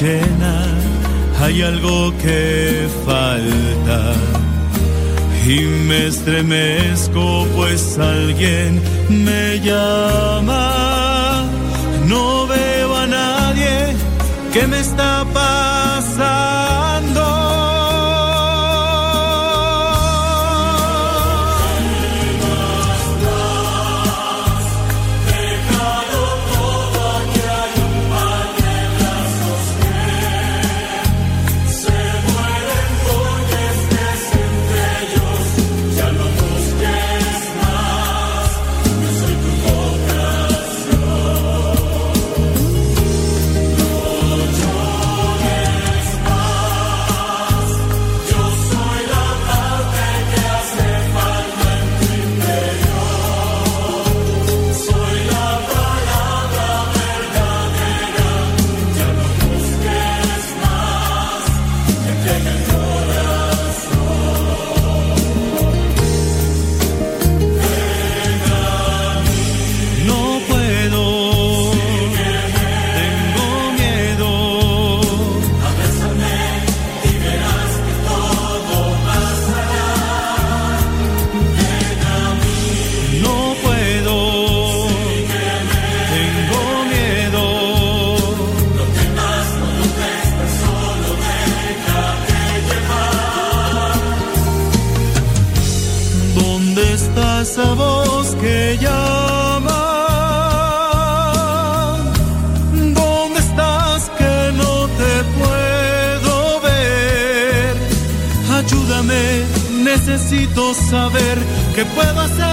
llena, hay algo que falta. Y me estremezco pues alguien me llama. No veo a nadie que me está pasando. Saber qué puedo hacer.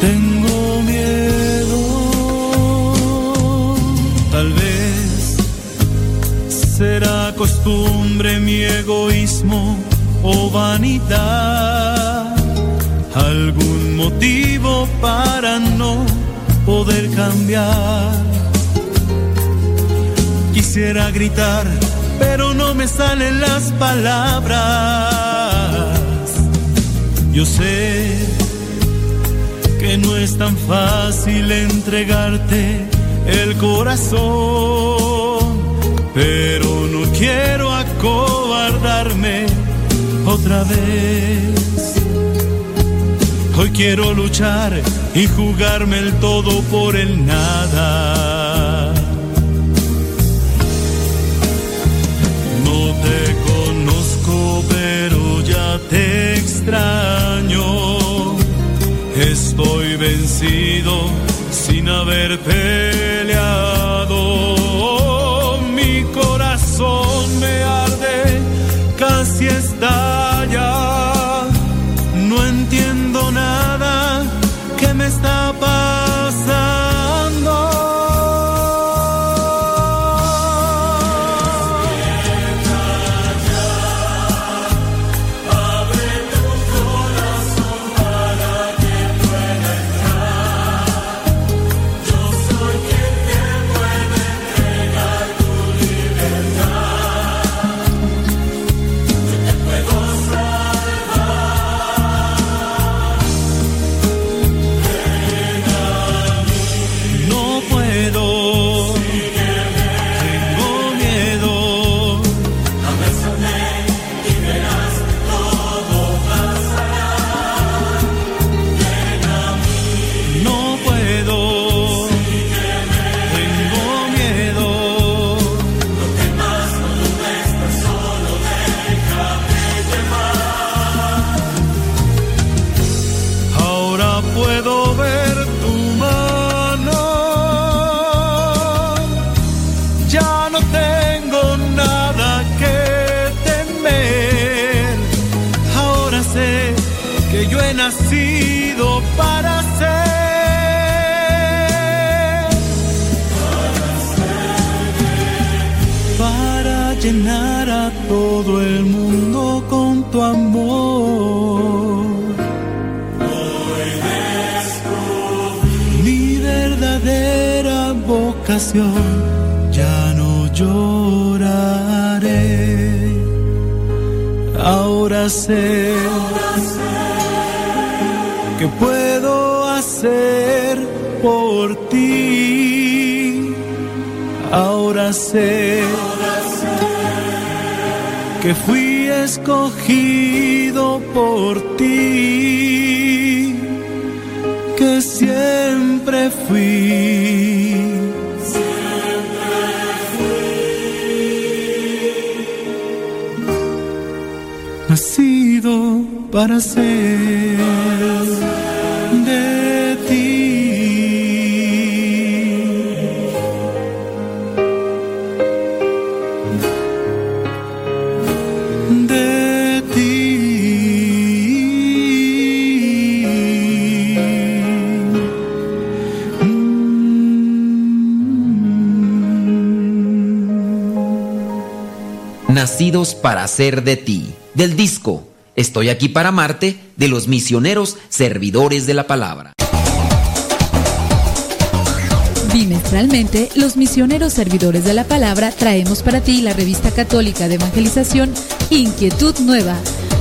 Tengo miedo, tal vez será costumbre mi egoísmo o vanidad, algún motivo para no poder cambiar. Quisiera gritar pero no me salen las palabras. Yo sé que no es tan fácil entregarte el corazón, pero no quiero acobardarme otra vez. Hoy quiero luchar y jugarme el todo por el nada vencido sin haber peleado. Todo el mundo con tu amor. Hoy mi verdadera vocación, ya no lloraré. Ahora sé que puedo hacer por ti. Ahora sé que fui escogido por ti, que siempre fui. Nacido para ser para ser de ti. Del disco Estoy aquí para amarte de los misioneros servidores de la palabra. Bimestralmente, los misioneros servidores de la palabra traemos para ti la revista católica de evangelización Inquietud Nueva,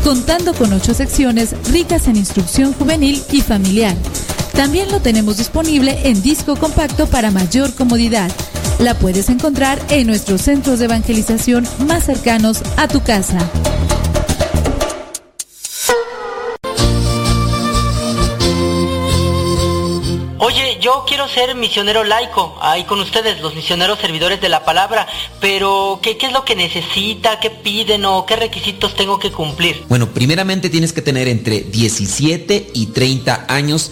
contando con ocho secciones ricas en instrucción juvenil y familiar. También lo tenemos disponible en disco compacto para mayor comodidad la puedes encontrar en nuestros centros de evangelización más cercanos a tu casa. Oye, yo quiero ser misionero laico, ahí con ustedes, los misioneros servidores de la palabra, pero ¿qué, ¿qué, es lo que necesita? ¿Qué piden o qué requisitos tengo que cumplir? Bueno, primeramente tienes que tener entre 17 y 30 años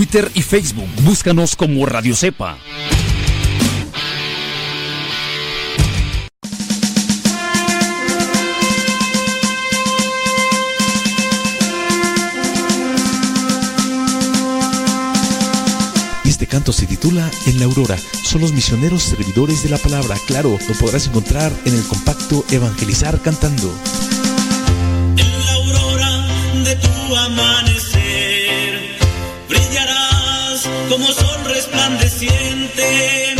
Twitter y Facebook. Búscanos como Radio Cepa. Este canto se titula En la Aurora. Son los misioneros servidores de la palabra. Claro, lo podrás encontrar en el compacto Evangelizar Cantando. En la aurora de tu amanecer como sol resplandeciente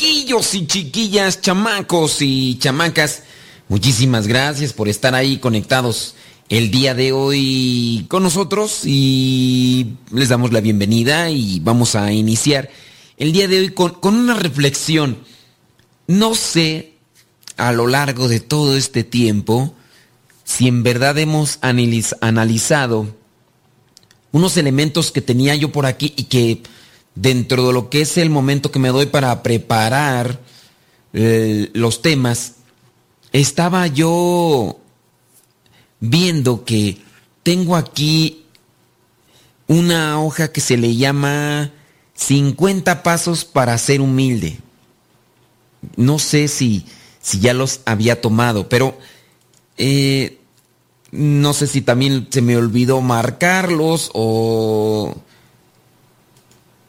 y chiquillas, chamacos y chamacas, muchísimas gracias por estar ahí conectados el día de hoy con nosotros y les damos la bienvenida y vamos a iniciar el día de hoy con, una reflexión. No sé a lo largo de todo este tiempo si en verdad hemos analizado unos elementos que tenía yo por aquí y que dentro de lo que es el momento que me doy para preparar eh, los temas, estaba yo viendo que tengo aquí una hoja que se le llama 50 pasos para ser humilde. No sé si, si ya los había tomado, pero eh, no sé si también se me olvidó marcarlos o,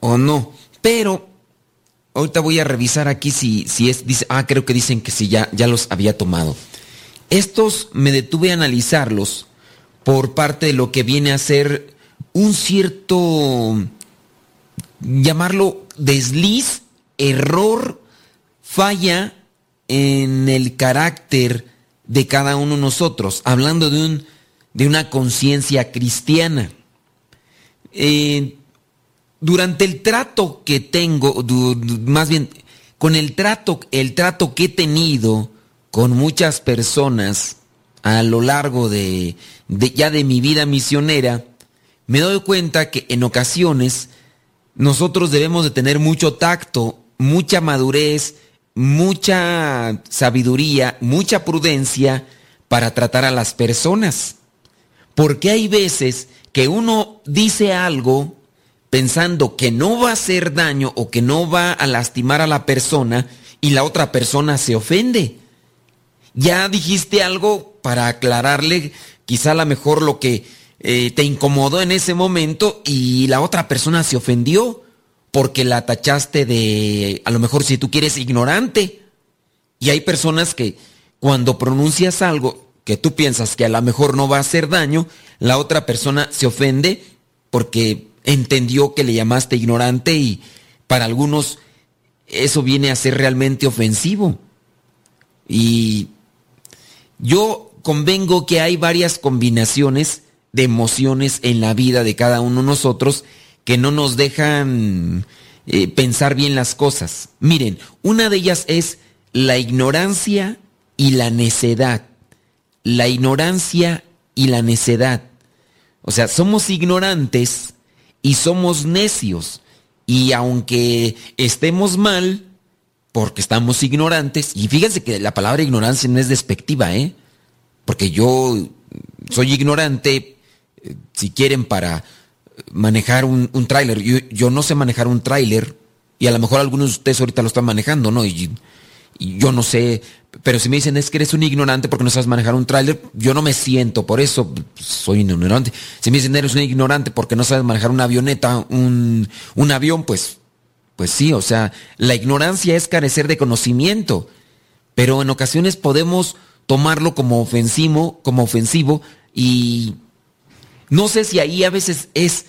o no. Pero ahorita voy a revisar aquí si, si es, dice, ah, creo que dicen que sí, ya, ya los había tomado. Estos me detuve a analizarlos por parte de lo que viene a ser un cierto, llamarlo desliz, error, falla en el carácter de cada uno de nosotros, hablando de, un, de una conciencia cristiana. Eh, durante el trato que tengo, más bien, con el trato, el trato que he tenido con muchas personas a lo largo de, ya de mi vida misionera, me doy cuenta que en ocasiones nosotros debemos de tener mucho tacto, mucha madurez, mucha sabiduría, mucha prudencia para tratar a las personas. Porque hay veces que uno dice algo pensando que no va a hacer daño o que no va a lastimar a la persona y la otra persona se ofende ya dijiste algo para aclararle quizá a lo mejor lo que eh, te incomodó en ese momento y la otra persona se ofendió porque la tachaste de, a lo mejor si tú quieres, ignorante. Y hay personas que cuando pronuncias algo que tú piensas que a lo mejor no va a hacer daño, la otra persona se ofende porque entendió que le llamaste ignorante y para algunos eso viene a ser realmente ofensivo. Y yo convengo que hay varias combinaciones de emociones en la vida de cada uno de nosotros que no nos dejan eh, pensar bien las cosas. Miren, una de ellas es la ignorancia y la necedad. La ignorancia y la necedad. O sea, somos ignorantes y somos necios. Y aunque estemos mal, porque estamos ignorantes. Y fíjense que la palabra ignorancia no es despectiva, ¿eh? Porque yo soy ignorante, eh, si quieren, para manejar un, tráiler. Yo, no sé manejar un tráiler y a lo mejor algunos de ustedes ahorita lo están manejando, ¿no? Yo no sé, pero si me dicen es que eres un ignorante porque no sabes manejar un tráiler, yo no me siento, por eso soy un ignorante. Si me dicen eres un ignorante porque no sabes manejar una avioneta, un, un avión, pues pues sí, o sea, la ignorancia es carecer de conocimiento, pero en ocasiones podemos tomarlo como ofensivo, como ofensivo y no sé si ahí a veces es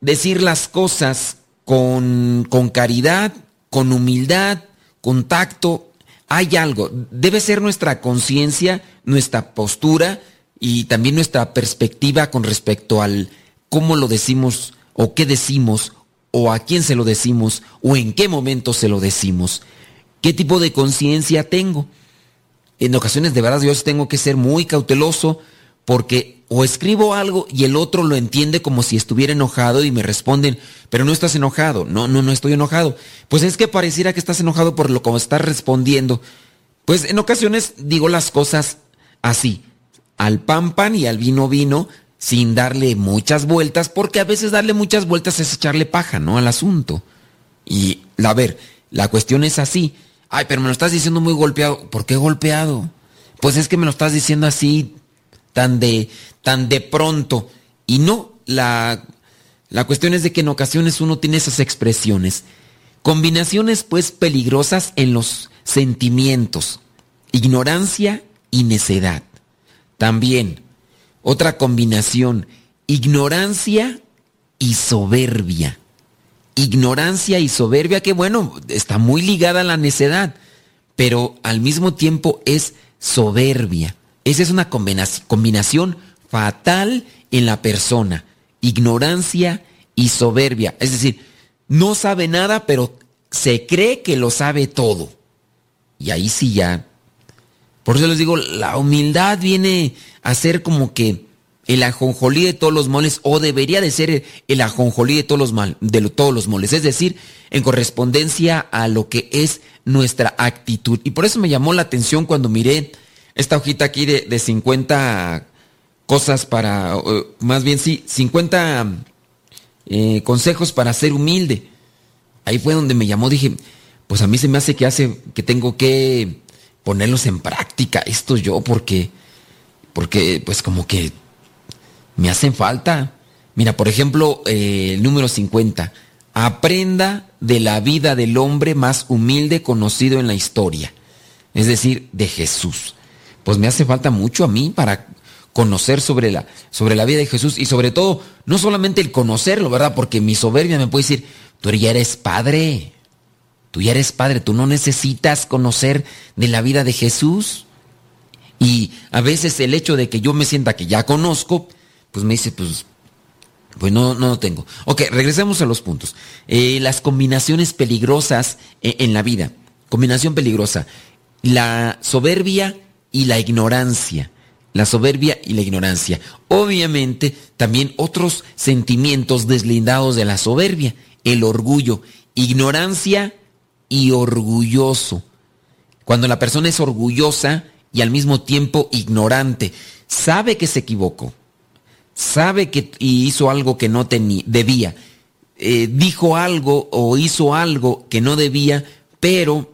decir las cosas con, con caridad, con humildad, con tacto. Hay algo, debe ser nuestra conciencia, nuestra postura y también nuestra perspectiva con respecto al cómo lo decimos o qué decimos o a quién se lo decimos o en qué momento se lo decimos. ¿Qué tipo de conciencia tengo? En ocasiones de verdad yo tengo que ser muy cauteloso porque o escribo algo y el otro lo entiende como si estuviera enojado y me responden, pero no estás enojado. No, no, no estoy enojado. Pues es que pareciera que estás enojado por lo como estás respondiendo. Pues en ocasiones digo las cosas así. Al pan pan y al vino vino, sin darle muchas vueltas, porque a veces darle muchas vueltas es echarle paja, ¿no? Al asunto. Y, a ver, la cuestión es así. Ay, pero me lo estás diciendo muy golpeado. ¿Por qué golpeado? Pues es que me lo estás diciendo así, tan de, tan de pronto. Y no, la, La cuestión es de que en ocasiones uno tiene esas expresiones. Combinaciones pues peligrosas en los sentimientos. Ignorancia y necedad. También otra combinación. Ignorancia y soberbia. Ignorancia y soberbia que bueno, está muy ligada a la necedad, pero al mismo tiempo es soberbia. Esa es una combinación fatal en la persona. Ignorancia y soberbia. Es decir, no sabe nada, pero se cree que lo sabe todo. Y ahí sí ya. Por eso les digo, la humildad viene a ser como que el ajonjolí de todos los moles, o debería de ser el ajonjolí de todos los, mal, de todos los moles. Es decir, en correspondencia a lo que es nuestra actitud. Y por eso me llamó la atención cuando miré esta hojita aquí de, de 50 cosas para, más bien sí, 50 eh, consejos para ser humilde. Ahí fue donde me llamó, dije, pues a mí se me hace que hace, que tengo que ponerlos en práctica, esto yo, porque, porque pues como que me hacen falta. Mira, por ejemplo, eh, el número 50, aprenda de la vida del hombre más humilde conocido en la historia, es decir, de Jesús. Pues me hace falta mucho a mí para conocer sobre la, sobre la vida de Jesús y sobre todo, no solamente el conocerlo, ¿verdad? Porque mi soberbia me puede decir, tú ya eres padre, tú ya eres padre, tú no necesitas conocer de la vida de Jesús. Y a veces el hecho de que yo me sienta que ya conozco, pues me dice, pues, pues no, no lo tengo. Ok, regresemos a los puntos. Eh, las combinaciones peligrosas en, en la vida. Combinación peligrosa. La soberbia y la ignorancia la soberbia y la ignorancia. Obviamente, también otros sentimientos deslindados de la soberbia, el orgullo, ignorancia y orgulloso. Cuando la persona es orgullosa y al mismo tiempo ignorante, sabe que se equivocó, sabe que hizo algo que no tenía, debía, eh, dijo algo o hizo algo que no debía, pero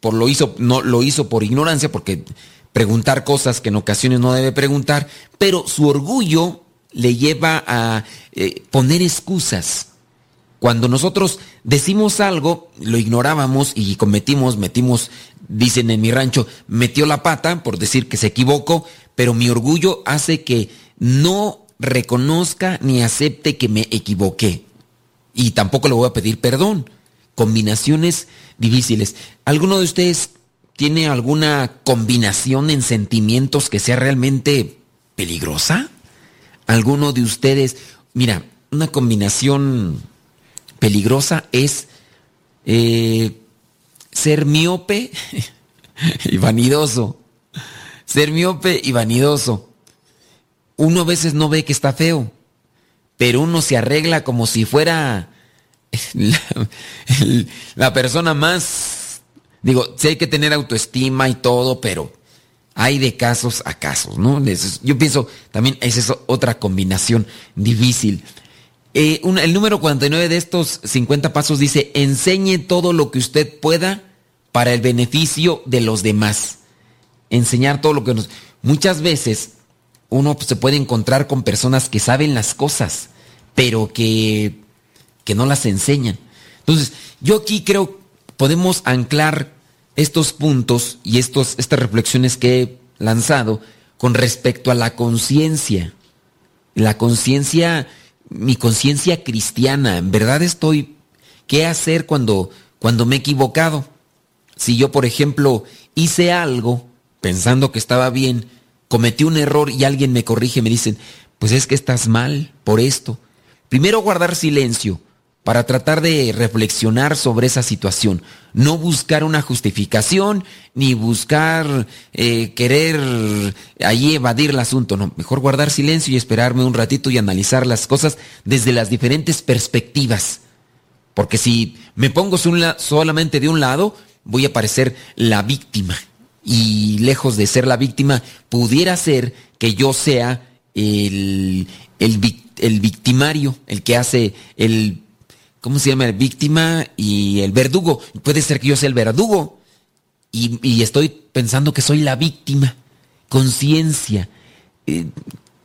por lo hizo, no lo hizo por ignorancia, porque preguntar cosas que en ocasiones no debe preguntar, pero su orgullo le lleva a eh, poner excusas. Cuando nosotros decimos algo, lo ignorábamos y cometimos, metimos, dicen en mi rancho, metió la pata por decir que se equivocó, pero mi orgullo hace que no reconozca ni acepte que me equivoqué. Y tampoco le voy a pedir perdón. Combinaciones difíciles. ¿Alguno de ustedes tiene alguna combinación en sentimientos que sea realmente peligrosa? ¿Alguno de ustedes? Mira, una combinación peligrosa es eh, ser miope y vanidoso. Ser miope y vanidoso. Uno a veces no ve que está feo, pero uno se arregla como si fuera la, la persona más Digo, sí hay que tener autoestima y todo, pero hay de casos a casos, ¿no? Yo pienso también esa es otra combinación difícil. Eh, el número 49 de estos 50 pasos dice, enseñe todo lo que usted pueda para el beneficio de los demás. Enseñar todo lo que nos... Muchas veces uno se puede encontrar con personas que saben las cosas, pero que, que no las enseñan. Entonces, yo aquí creo podemos anclar estos puntos y estos, estas reflexiones que he lanzado con respecto a la conciencia. La conciencia, mi conciencia cristiana, ¿en verdad estoy? ¿Qué hacer cuando, cuando me he equivocado? Si yo, por ejemplo, hice algo pensando que estaba bien, cometí un error y alguien me corrige, me dicen, pues es que estás mal por esto. Primero guardar silencio para tratar de reflexionar sobre esa situación. No buscar una justificación, ni buscar eh, querer ahí evadir el asunto. No, mejor guardar silencio y esperarme un ratito y analizar las cosas desde las diferentes perspectivas. Porque si me pongo solamente de un lado, voy a parecer la víctima. Y lejos de ser la víctima, pudiera ser que yo sea el, el, el victimario, el que hace el ¿cómo se llama? El víctima y el verdugo. Puede ser que yo sea el verdugo y, estoy pensando que soy la víctima. Conciencia. Eh,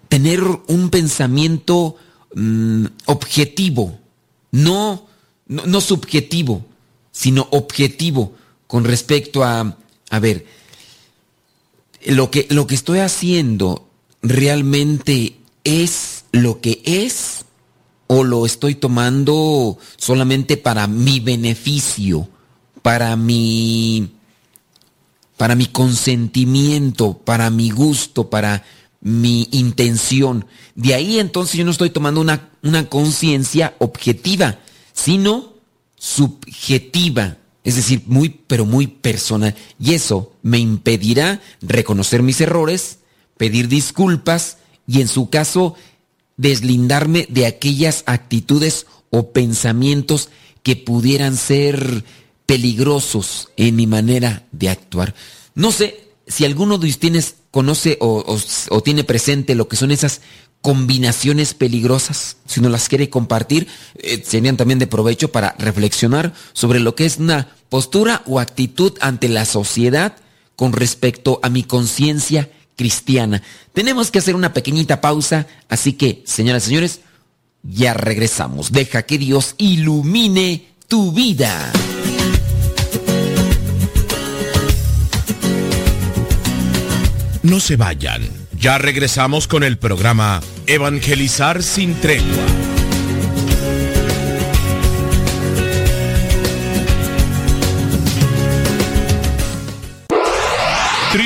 tener un pensamiento mm, objetivo, no, no, subjetivo, sino objetivo con respecto a, a ver, lo que, lo que estoy haciendo realmente es lo que es o lo estoy tomando solamente para mi beneficio, para mi para mi consentimiento, para mi gusto, para mi intención. De ahí entonces yo no estoy tomando una, una conciencia objetiva, sino subjetiva, es decir, muy, pero muy personal. Y eso me impedirá reconocer mis errores, pedir disculpas y en su caso deslindarme de aquellas actitudes o pensamientos que pudieran ser peligrosos en mi manera de actuar. No sé si alguno de ustedes conoce o, tiene presente lo que son esas combinaciones peligrosas, si no las quiere compartir, eh, serían también de provecho para reflexionar sobre lo que es una postura o actitud ante la sociedad con respecto a mi conciencia cristiana. Tenemos que hacer una pequeñita pausa, así que, señoras y señores, ya regresamos. Deja que Dios ilumine tu vida. No se vayan. Ya regresamos con el programa Evangelizar sin tregua.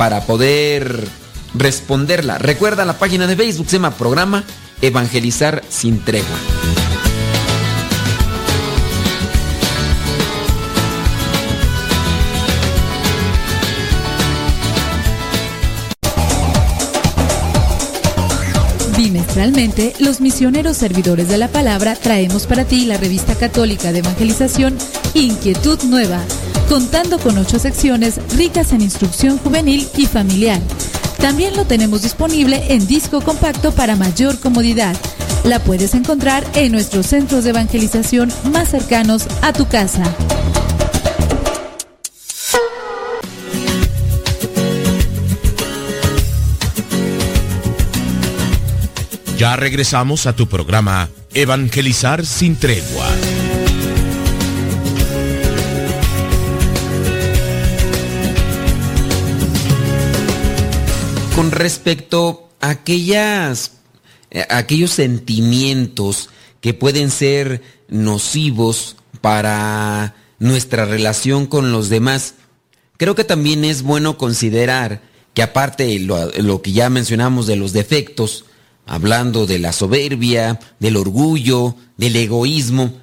para poder responderla. Recuerda la página de Facebook, se Programa Evangelizar sin tregua. Bimestralmente, los misioneros servidores de la palabra traemos para ti la revista católica de evangelización Inquietud Nueva contando con ocho secciones ricas en instrucción juvenil y familiar. También lo tenemos disponible en disco compacto para mayor comodidad. La puedes encontrar en nuestros centros de evangelización más cercanos a tu casa. Ya regresamos a tu programa Evangelizar sin tregua. Respecto a aquellas, eh, aquellos sentimientos que pueden ser nocivos para nuestra relación con los demás, creo que también es bueno considerar que aparte de lo, lo que ya mencionamos de los defectos, hablando de la soberbia, del orgullo, del egoísmo,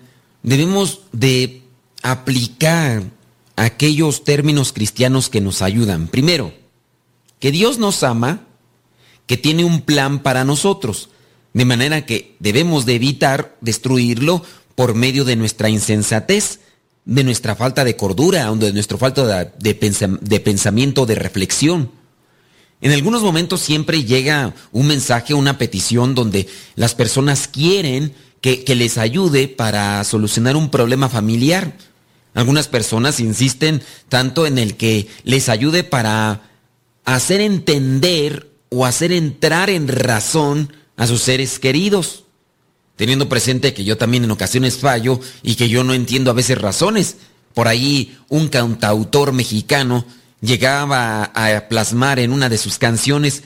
debemos de aplicar aquellos términos cristianos que nos ayudan. Primero, que Dios nos ama, que tiene un plan para nosotros, de manera que debemos de evitar destruirlo por medio de nuestra insensatez, de nuestra falta de cordura, de nuestra falta de, pensamiento, de reflexión. En algunos momentos siempre llega un mensaje, una petición donde las personas quieren que les ayude para solucionar un problema familiar. Algunas personas insisten tanto en el que les ayude para hacer entender o hacer entrar en razón a sus seres queridos, teniendo presente que yo también en ocasiones fallo y que yo no entiendo a veces razones. Por ahí un cantautor mexicano llegaba a plasmar en una de sus canciones,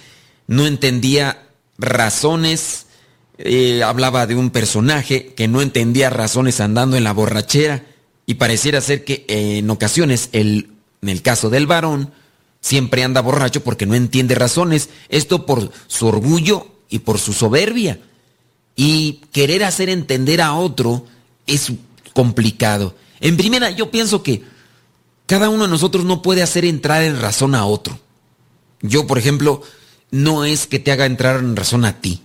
no entendía razones, eh, hablaba de un personaje que no entendía razones andando en la borrachera y pareciera ser que en ocasiones, el, en el caso del varón, siempre anda borracho porque no entiende razones, esto por su orgullo y por su soberbia. Y querer hacer entender a otro es complicado. En primera, yo pienso que cada uno de nosotros no puede hacer entrar en razón a otro. Yo, por ejemplo, no es que te haga entrar en razón a ti.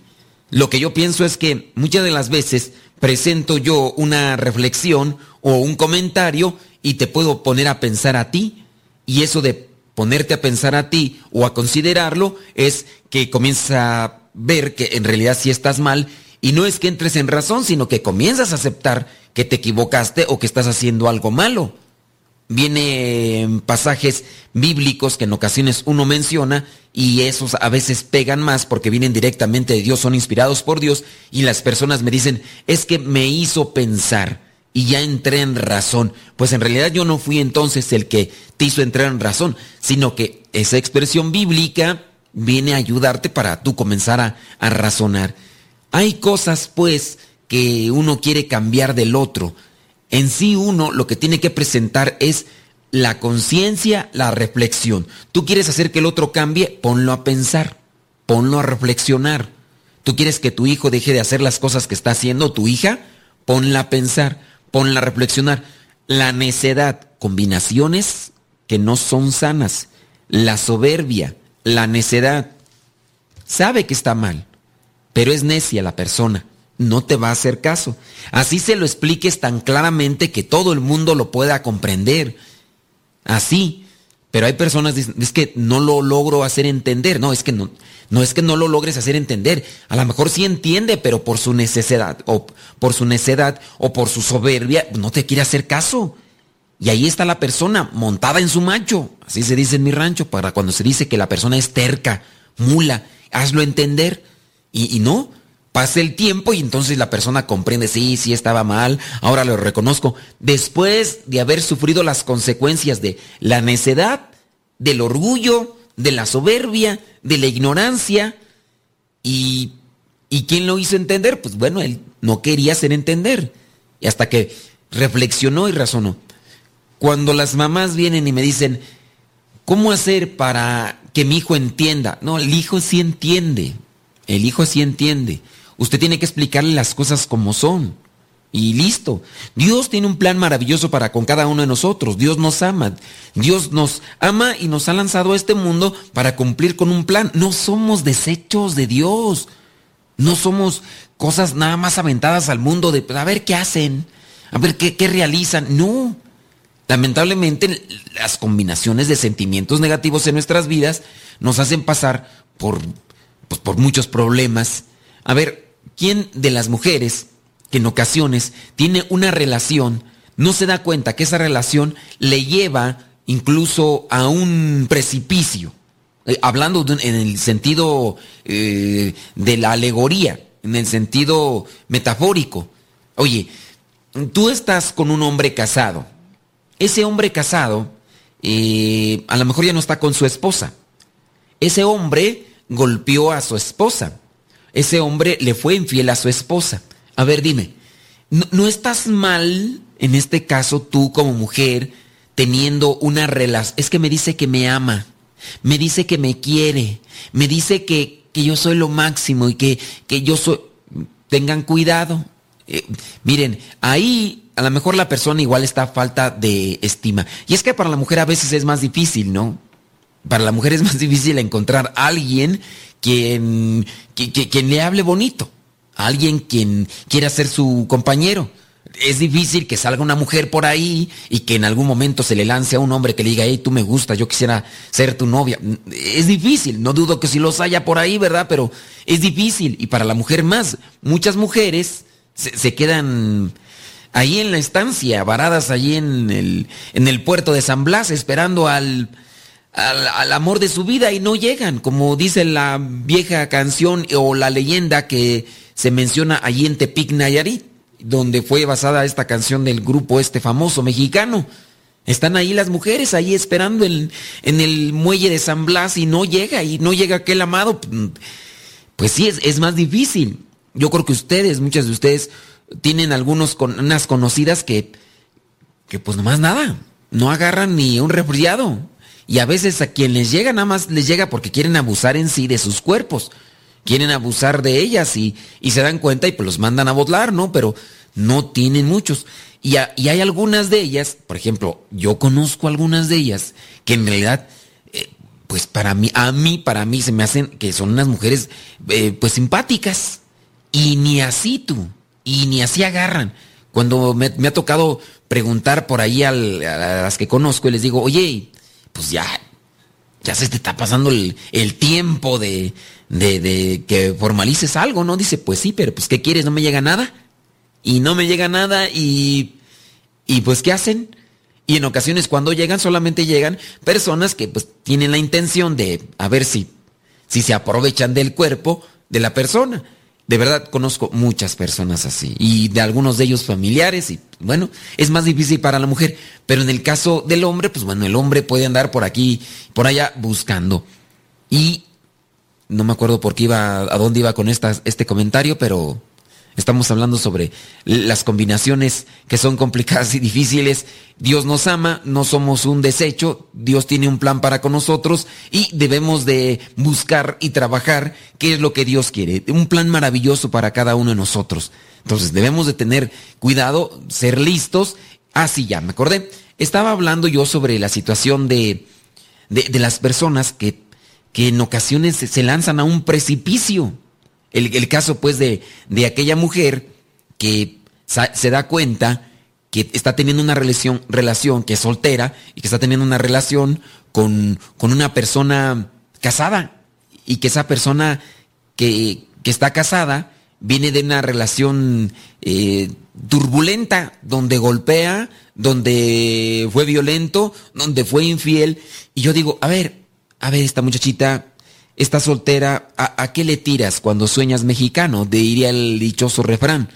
Lo que yo pienso es que muchas de las veces presento yo una reflexión o un comentario y te puedo poner a pensar a ti. Y eso de ponerte a pensar a ti o a considerarlo es que comienzas a ver que en realidad sí estás mal y no es que entres en razón, sino que comienzas a aceptar que te equivocaste o que estás haciendo algo malo. Viene pasajes bíblicos que en ocasiones uno menciona y esos a veces pegan más porque vienen directamente de Dios, son inspirados por Dios y las personas me dicen, es que me hizo pensar y ya entré en razón. Pues en realidad yo no fui entonces el que te hizo entrar en razón, sino que esa expresión bíblica viene a ayudarte para tú comenzar a, a razonar. Hay cosas pues que uno quiere cambiar del otro, en sí uno lo que tiene que presentar es la conciencia, la reflexión. Tú quieres hacer que el otro cambie, ponlo a pensar, ponlo a reflexionar. Tú quieres que tu hijo deje de hacer las cosas que está haciendo tu hija, ponla a pensar, ponla a reflexionar. La necedad, combinaciones que no son sanas. La soberbia, la necedad. Sabe que está mal, pero es necia la persona no te va a hacer caso. Así se lo expliques tan claramente que todo el mundo lo pueda comprender. Así. Pero hay personas que dicen, es que no lo logro hacer entender. No, es que no, no es que no lo logres hacer entender. A lo mejor sí entiende, pero por su necesidad, o por su necedad, o por su soberbia, no te quiere hacer caso. Y ahí está la persona montada en su macho. Así se dice en mi rancho, para cuando se dice que la persona es terca, mula, hazlo entender. Y, y no, Pasa el tiempo y entonces la persona comprende, sí, sí estaba mal, ahora lo reconozco. Después de haber sufrido las consecuencias de la necedad, del orgullo, de la soberbia, de la ignorancia, y, ¿y quién lo hizo entender? Pues bueno, él no quería hacer entender. Y hasta que reflexionó y razonó. Cuando las mamás vienen y me dicen, ¿cómo hacer para que mi hijo entienda? No, el hijo sí entiende. El hijo sí entiende. Usted tiene que explicarle las cosas como son. Y listo. Dios tiene un plan maravilloso para con cada uno de nosotros. Dios nos ama. Dios nos ama y nos ha lanzado a este mundo para cumplir con un plan. No somos desechos de Dios. No somos cosas nada más aventadas al mundo de a ver qué hacen, a ver qué, qué realizan. No. Lamentablemente las combinaciones de sentimientos negativos en nuestras vidas nos hacen pasar por, pues, por muchos problemas. A ver, ¿quién de las mujeres que en ocasiones tiene una relación no se da cuenta que esa relación le lleva incluso a un precipicio? Eh, hablando en el sentido eh, de la alegoría, en el sentido metafórico. Oye, tú estás con un hombre casado. Ese hombre casado eh, a lo mejor ya no está con su esposa. Ese hombre golpeó a su esposa ese hombre le fue infiel a su esposa. A ver, dime, ¿no, estás mal en este caso tú como mujer teniendo una relación? Es que me dice que me ama, me dice que me quiere, me dice que, que yo soy lo máximo y que, que yo soy... Tengan cuidado. Eh, miren, ahí a lo mejor la persona igual está a falta de estima. Y es que para la mujer a veces es más difícil, ¿no? Para la mujer es más difícil encontrar a alguien quien, quien, le hable bonito, alguien quien quiera ser su compañero. es difícil que salga una mujer por ahí y que en algún momento se le lance a un hombre que le diga, hey, tú me gustas, yo quisiera ser tu novia. Es difícil, no dudo que si los haya por ahí, ¿verdad? Pero es difícil. Y para la mujer más, muchas mujeres se, quedan ahí en la estancia, varadas allí en el, en el puerto de San Blas, esperando al, al, amor de su vida y no llegan, como dice la vieja canción o la leyenda que se menciona allí en Tepic, Nayarit donde fue basada esta canción del grupo este famoso mexicano. Están ahí las mujeres, ahí esperando en, en el muelle de San Blas y no llega, y no llega aquel amado. Pues sí, es, es más difícil. Yo creo que ustedes, muchas de ustedes, tienen algunos con, unas conocidas que, que pues nomás nada, no agarran ni un resfriado. Y a veces a quien les llega, nada más les llega porque quieren abusar en sí de sus cuerpos quieren abusar de ellas y, se dan cuenta y pues los mandan a botlar, ¿no? Pero no tienen muchos. Y, hay algunas de ellas, por ejemplo, yo conozco algunas de ellas que en realidad, eh, pues para mí, a mí, para mí se me hacen que son unas mujeres eh, pues simpáticas. Y ni así tú, y ni así agarran. Cuando me, ha tocado preguntar por ahí a las que conozco y les digo, oye, pues ya, ya se te está pasando el tiempo de, de, de, que formalices algo, ¿no? Dice, pues sí, pero pues ¿qué quieres? No me llega nada. Y no me llega nada y, y pues ¿qué hacen? Y en ocasiones cuando llegan solamente llegan personas que pues tienen la intención de a ver si, si se aprovechan del cuerpo de la persona. De verdad conozco muchas personas así y de algunos de ellos familiares y bueno, es más difícil para la mujer, pero en el caso del hombre, pues bueno, el hombre puede andar por aquí, por allá buscando. Y no me acuerdo por qué iba, a dónde iba con esta, este comentario, pero estamos hablando sobre las combinaciones que son complicadas y difíciles. Dios nos ama, no somos un desecho, Dios tiene un plan para con nosotros y debemos de buscar y trabajar qué es lo que Dios quiere. Un plan maravilloso para cada uno de nosotros. Entonces debemos de tener cuidado, ser listos. Ah, ya me acordé. Estaba hablando yo sobre la situación de, de, de las personas que que en ocasiones se lanzan a un precipicio. El, caso pues de, de, aquella mujer que se da cuenta que está teniendo una relación, relación, que es soltera y que está teniendo una relación con, con una persona casada y que esa persona que, que está casada viene de una relación eh, turbulenta, donde golpea, donde fue violento, donde fue infiel. Y yo digo, a ver, a ver, esta muchachita está soltera, ¿a, qué le tiras cuando sueñas mexicano? Diría el dichoso refrán.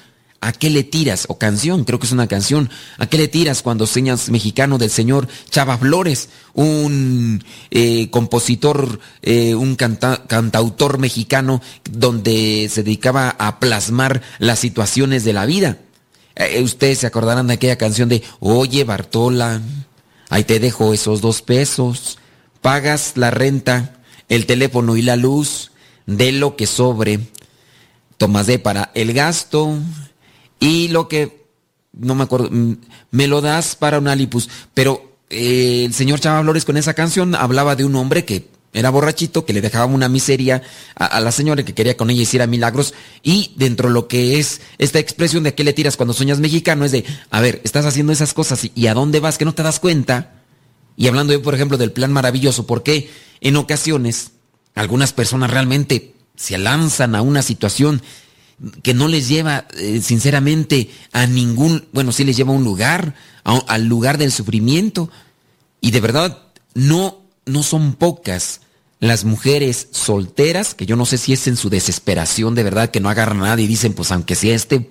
¿A qué le tiras? O canción, creo que es una canción. ¿A qué le tiras cuando sueñas mexicano del señor Chava Flores, un eh, compositor, eh, un cantautor mexicano donde se dedicaba a plasmar las situaciones de la vida? Eh, ustedes se acordarán de aquella canción de, oye Bartola, ahí te dejo esos dos pesos pagas la renta, el teléfono y la luz de lo que sobre, tomas de para el gasto y lo que, no me acuerdo, mm, me lo das para una lipus. Pero eh, el señor Chava Flores con esa canción hablaba de un hombre que era borrachito, que le dejaba una miseria a, la señora que quería con ella hiciera milagros. Y dentro de lo que es esta expresión de qué le tiras cuando sueñas mexicano es de, a ver, estás haciendo esas cosas y, y a dónde vas que no te das cuenta y hablando yo, por ejemplo, del plan maravilloso, porque en ocasiones algunas personas realmente se lanzan a una situación que no les lleva, eh, sinceramente, a ningún, bueno, sí les lleva a un lugar, al lugar del sufrimiento. Y de verdad, no, no son pocas las mujeres solteras, que yo no sé si es en su desesperación de verdad que no agarran nada y dicen, pues aunque sea este,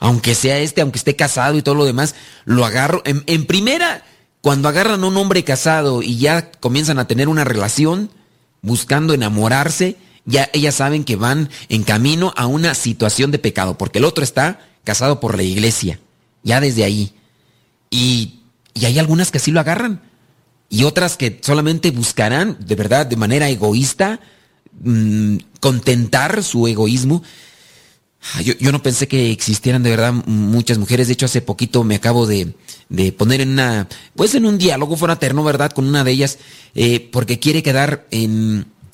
aunque sea este, aunque esté casado y todo lo demás, lo agarro. en primera, cuando agarran a un hombre casado y ya comienzan a tener una relación, buscando enamorarse, ya ellas saben que van en camino a una situación de pecado, porque el otro está casado por la iglesia, ya desde ahí. Y, hay algunas que así lo agarran, y otras que solamente buscarán, de verdad, de manera egoísta, mm, contentar su egoísmo Ah, yo, no pensé que existieran de verdad muchas mujeres. De hecho, hace poquito me acabo de, poner en una, pues en un diálogo fraterno, ¿verdad? Con una de ellas, eh, porque quiere quedar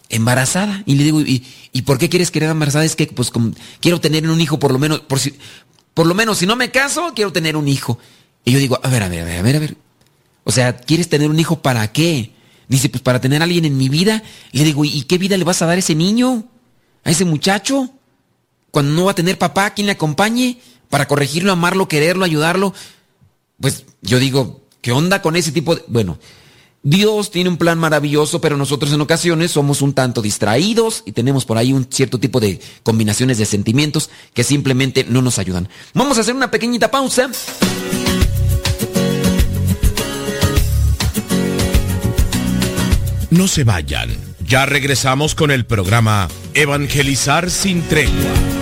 embarazada. Y le digo, ¿y, por qué quieres quedar embarazada? Es que, pues, quiero tener un hijo por lo menos, por si, Por lo menos, si no me caso, quiero tener un hijo. Y yo digo, a ver, a ver, a ver, a ver, a ver. O sea, ¿quieres tener un hijo para qué? Dice, pues para tener a alguien en mi vida. Le digo, ¿y qué vida le vas a dar a ese niño? ¿A ese muchacho? Cuando no va a tener papá, ¿quién le acompañe? Para corregirlo, amarlo, quererlo, ayudarlo. Pues yo digo, ¿qué onda con ese tipo de...? Bueno, Dios tiene un plan maravilloso, pero nosotros en ocasiones somos un tanto distraídos y tenemos por ahí un cierto tipo de combinaciones de sentimientos que simplemente no nos ayudan. Vamos a hacer una pequeñita pausa. No se vayan, ya regresamos con el programa Evangelizar sin tregua.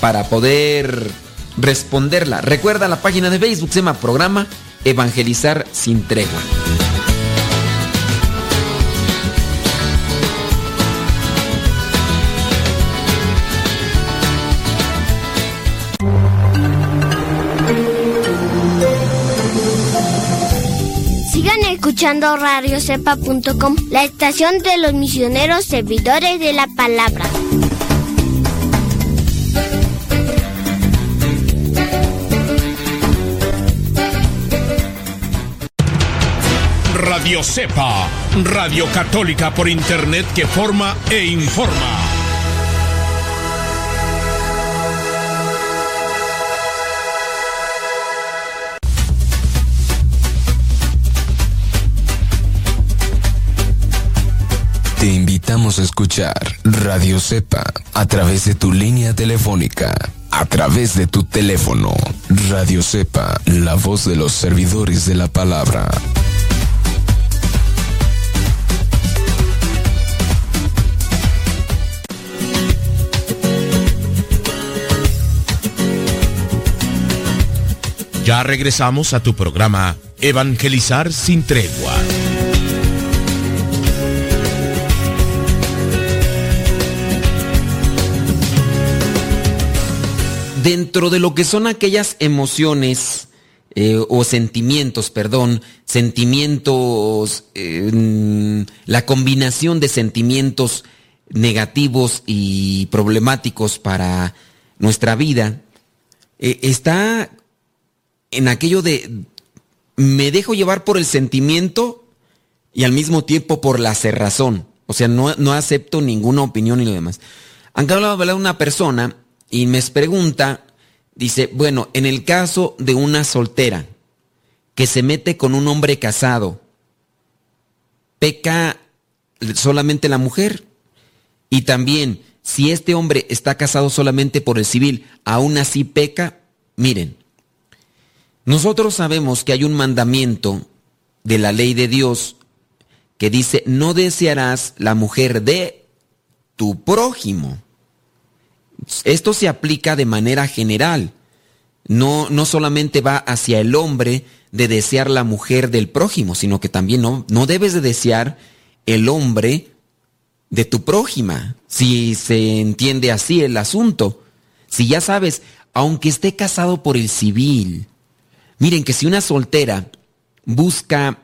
para poder responderla. Recuerda la página de Facebook, se Programa Evangelizar sin tregua. Sigan escuchando radiocepa.com, la estación de los misioneros servidores de la palabra. Radio Cepa, Radio Católica por Internet que forma e informa. Te invitamos a escuchar Radio Cepa a través de tu línea telefónica, a través de tu teléfono. Radio Cepa, la voz de los servidores de la palabra. Ya regresamos a tu programa Evangelizar sin tregua. Dentro de lo que son aquellas emociones eh, o sentimientos, perdón, sentimientos, eh, la combinación de sentimientos negativos y problemáticos para nuestra vida, eh, está en aquello de me dejo llevar por el sentimiento y al mismo tiempo por la cerrazón. O sea, no, no acepto ninguna opinión y lo demás. Acá de una persona y me pregunta, dice, bueno, en el caso de una soltera que se mete con un hombre casado, ¿peca solamente la mujer? Y también, si este hombre está casado solamente por el civil, aún así peca, miren, nosotros sabemos que hay un mandamiento de la ley de Dios que dice, no desearás la mujer de tu prójimo. Esto se aplica de manera general. No, no solamente va hacia el hombre de desear la mujer del prójimo, sino que también no, no debes de desear el hombre de tu prójima, si se entiende así el asunto. Si ya sabes, aunque esté casado por el civil, Miren que si una soltera busca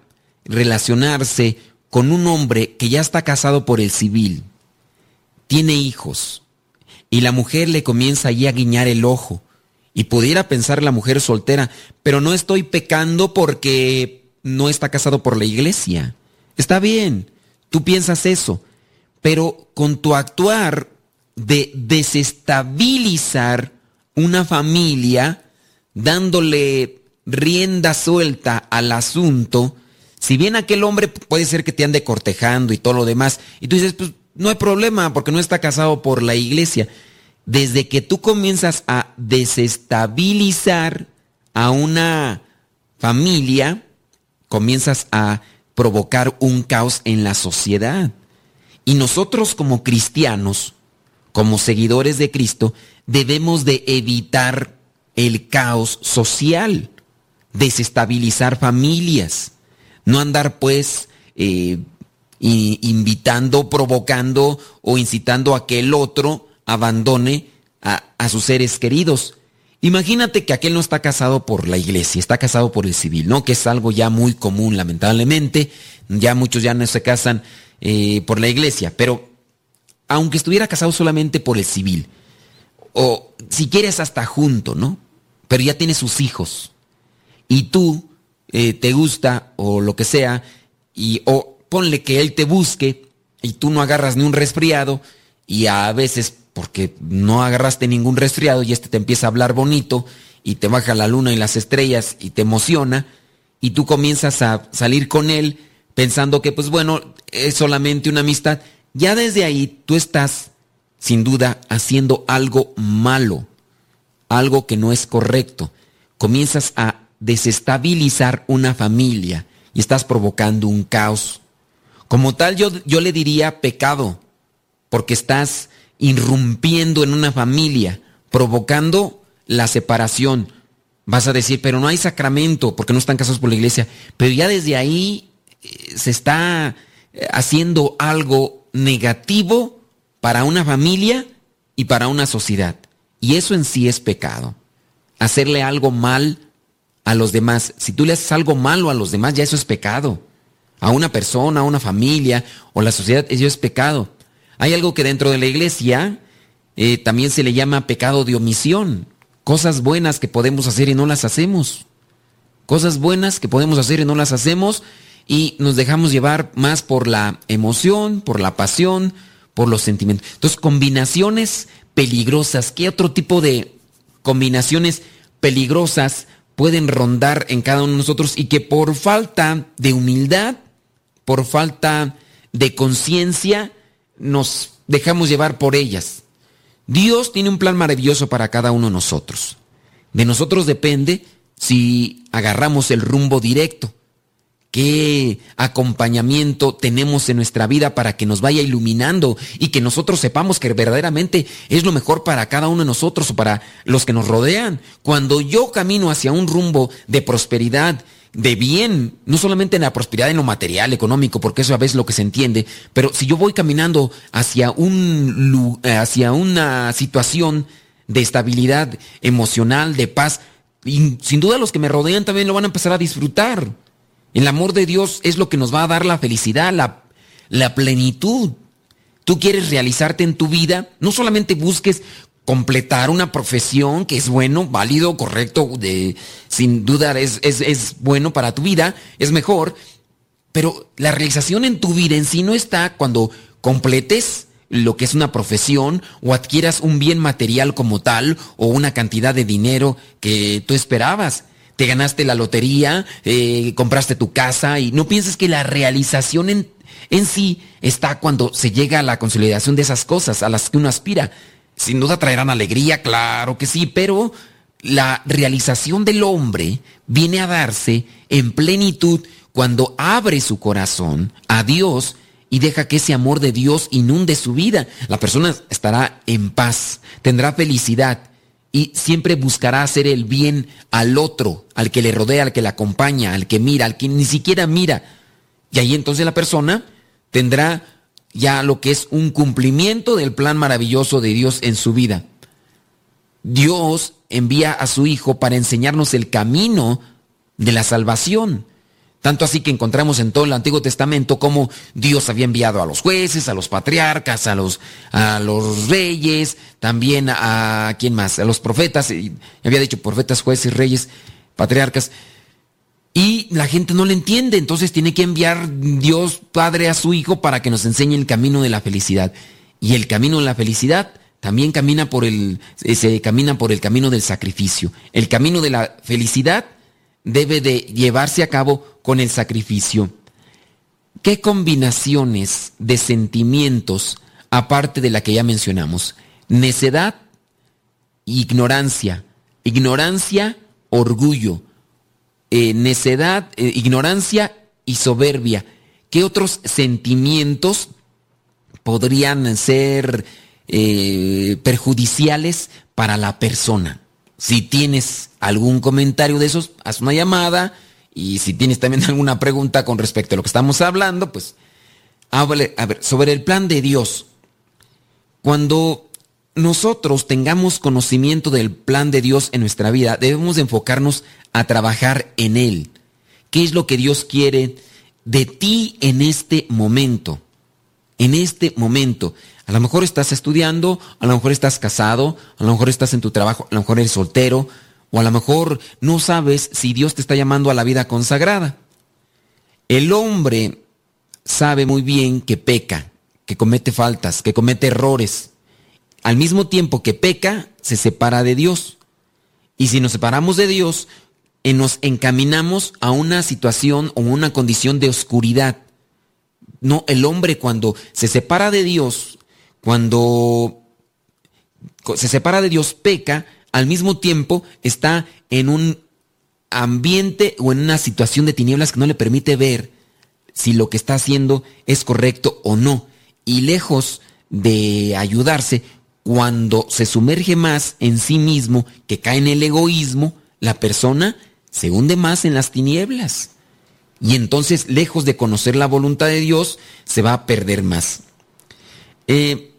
relacionarse con un hombre que ya está casado por el civil, tiene hijos, y la mujer le comienza allí a guiñar el ojo, y pudiera pensar la mujer soltera, pero no estoy pecando porque no está casado por la iglesia. Está bien, tú piensas eso, pero con tu actuar de desestabilizar una familia, dándole rienda suelta al asunto, si bien aquel hombre puede ser que te ande cortejando y todo lo demás, y tú dices, pues no hay problema porque no está casado por la iglesia. Desde que tú comienzas a desestabilizar a una familia, comienzas a provocar un caos en la sociedad. Y nosotros como cristianos, como seguidores de Cristo, debemos de evitar el caos social, desestabilizar familias, no andar pues eh, invitando, provocando o incitando a que el otro abandone a, sus seres queridos. Imagínate que aquel no está casado por la iglesia, está casado por el civil, ¿no? Que es algo ya muy común, lamentablemente. Ya muchos ya no se casan eh, por la iglesia, pero aunque estuviera casado solamente por el civil, o si quieres hasta junto, ¿no? Pero ya tiene sus hijos, y tú eh, te gusta o lo que sea, y o ponle que él te busque, y tú no agarras ni un resfriado, y a veces porque no agarraste ningún resfriado y este te empieza a hablar bonito y te baja la luna y las estrellas y te emociona y tú comienzas a salir con él pensando que pues bueno, es solamente una amistad. Ya desde ahí tú estás sin duda haciendo algo malo, algo que no es correcto. Comienzas a desestabilizar una familia y estás provocando un caos. Como tal yo, yo le diría pecado, porque estás irrumpiendo en una familia, provocando la separación. Vas a decir, pero no hay sacramento porque no están casados por la iglesia. Pero ya desde ahí eh, se está eh, haciendo algo negativo para una familia y para una sociedad. Y eso en sí es pecado. Hacerle algo mal a los demás. Si tú le haces algo malo a los demás, ya eso es pecado. A una persona, a una familia o la sociedad, eso es pecado. Hay algo que dentro de la iglesia eh, también se le llama pecado de omisión. Cosas buenas que podemos hacer y no las hacemos. Cosas buenas que podemos hacer y no las hacemos y nos dejamos llevar más por la emoción, por la pasión, por los sentimientos. Entonces, combinaciones peligrosas. ¿Qué otro tipo de combinaciones peligrosas pueden rondar en cada uno de nosotros y que por falta de humildad, por falta de conciencia, nos dejamos llevar por ellas. Dios tiene un plan maravilloso para cada uno de nosotros. De nosotros depende si agarramos el rumbo directo. ¿Qué acompañamiento tenemos en nuestra vida para que nos vaya iluminando y que nosotros sepamos que verdaderamente es lo mejor para cada uno de nosotros o para los que nos rodean? Cuando yo camino hacia un rumbo de prosperidad, de bien, no solamente en la prosperidad en lo material, económico, porque eso a veces es lo que se entiende, pero si yo voy caminando hacia, un, eh, hacia una situación de estabilidad emocional, de paz, sin duda los que me rodean también lo van a empezar a disfrutar. El amor de Dios es lo que nos va a dar la felicidad, la, plenitud. Tú quieres realizarte en tu vida, no solamente busques completar una profesión que es bueno, válido, correcto, de, sin duda es, es, bueno para tu vida, es mejor, pero la realización en tu vida en sí no está cuando completes lo que es una profesión o adquieras un bien material como tal o una cantidad de dinero que tú esperabas. Te ganaste la lotería, eh, compraste tu casa y no pienses que la realización en, en sí está cuando se llega a la consolidación de esas cosas a las que uno aspira sin duda traerán alegría, claro que sí, pero la realización del hombre viene a darse en plenitud cuando abre su corazón a Dios y deja que ese amor de Dios inunde su vida. La persona estará en paz, tendrá felicidad y siempre buscará hacer el bien al otro, al que le rodea, al que le acompaña, al que mira, al que ni siquiera mira. Y ahí entonces la persona tendrá ya lo que es un cumplimiento del plan maravilloso de Dios en su vida. Dios envía a su Hijo para enseñarnos el camino de la salvación. Tanto así que encontramos en todo el Antiguo Testamento cómo Dios había enviado a los jueces, a los patriarcas, a los, a los reyes, también a, ¿quién más? A los profetas, había dicho profetas, jueces, reyes, patriarcas. Y la gente no le entiende, entonces tiene que enviar Dios Padre a su Hijo para que nos enseñe el camino de la felicidad. Y el camino de la felicidad también camina por el, se camina por el camino del sacrificio. El camino de la felicidad debe de llevarse a cabo con el sacrificio. ¿Qué combinaciones de sentimientos, aparte de la que ya mencionamos? Necedad, ignorancia, ignorancia, orgullo, eh, necedad, eh, ignorancia y soberbia. ¿Qué otros sentimientos podrían ser eh, perjudiciales para la persona? Si tienes algún comentario de esos, haz una llamada y si tienes también alguna pregunta con respecto a lo que estamos hablando, pues a ver, sobre el plan de Dios. Cuando nosotros tengamos conocimiento del plan de Dios en nuestra vida, debemos enfocarnos a trabajar en él. ¿Qué es lo que Dios quiere de ti en este momento? En este momento. A lo mejor estás estudiando, a lo mejor estás casado, a lo mejor estás en tu trabajo, a lo mejor eres soltero, o a lo mejor no sabes si Dios te está llamando a la vida consagrada. El hombre sabe muy bien que peca, que comete faltas, que comete errores. Al mismo tiempo que peca, se separa de Dios. Y si nos separamos de Dios, eh, nos encaminamos a una situación o una condición de oscuridad. No, el hombre cuando se separa de Dios, cuando se separa de Dios, peca, al mismo tiempo está en un ambiente o en una situación de tinieblas que no le permite ver si lo que está haciendo es correcto o no. Y lejos de ayudarse, cuando se sumerge más en sí mismo, que cae en el egoísmo, la persona se hunde más en las tinieblas. Y entonces, lejos de conocer la voluntad de Dios, se va a perder más. Eh,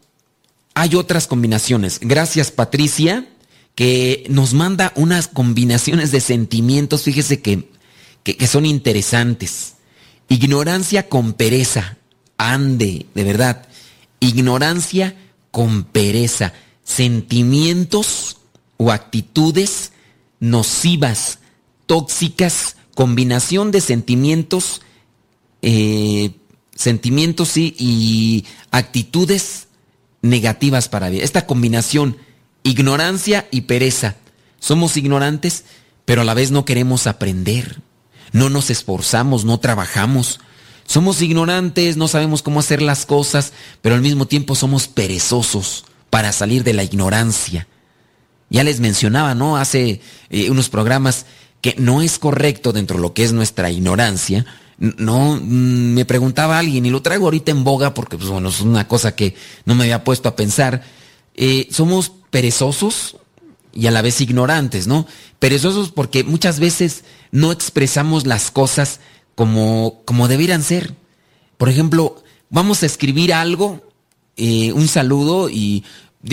hay otras combinaciones. Gracias, Patricia, que nos manda unas combinaciones de sentimientos, fíjese que, que son interesantes. Ignorancia con pereza. Ande, de verdad. Ignorancia con pereza. Sentimientos o actitudes nocivas, tóxicas, combinación de sentimientos, eh, sentimientos y actitudes negativas para vida. Esta combinación, ignorancia y pereza. Somos ignorantes, pero a la vez no queremos aprender no nos esforzamos, no trabajamos. Somos ignorantes, no sabemos cómo hacer las cosas, pero al mismo tiempo somos perezosos para salir de la ignorancia. Ya les mencionaba, ¿no? Hace eh, unos programas que no es correcto dentro de lo que es nuestra ignorancia. No, mm, me preguntaba alguien y lo traigo ahorita en boga porque, pues bueno, es una cosa que no me había puesto a pensar. Eh, somos perezosos y a la vez ignorantes, ¿no? Perezosos porque muchas veces no expresamos las cosas como, como debieran ser. Por ejemplo, vamos a escribir algo, eh, un saludo y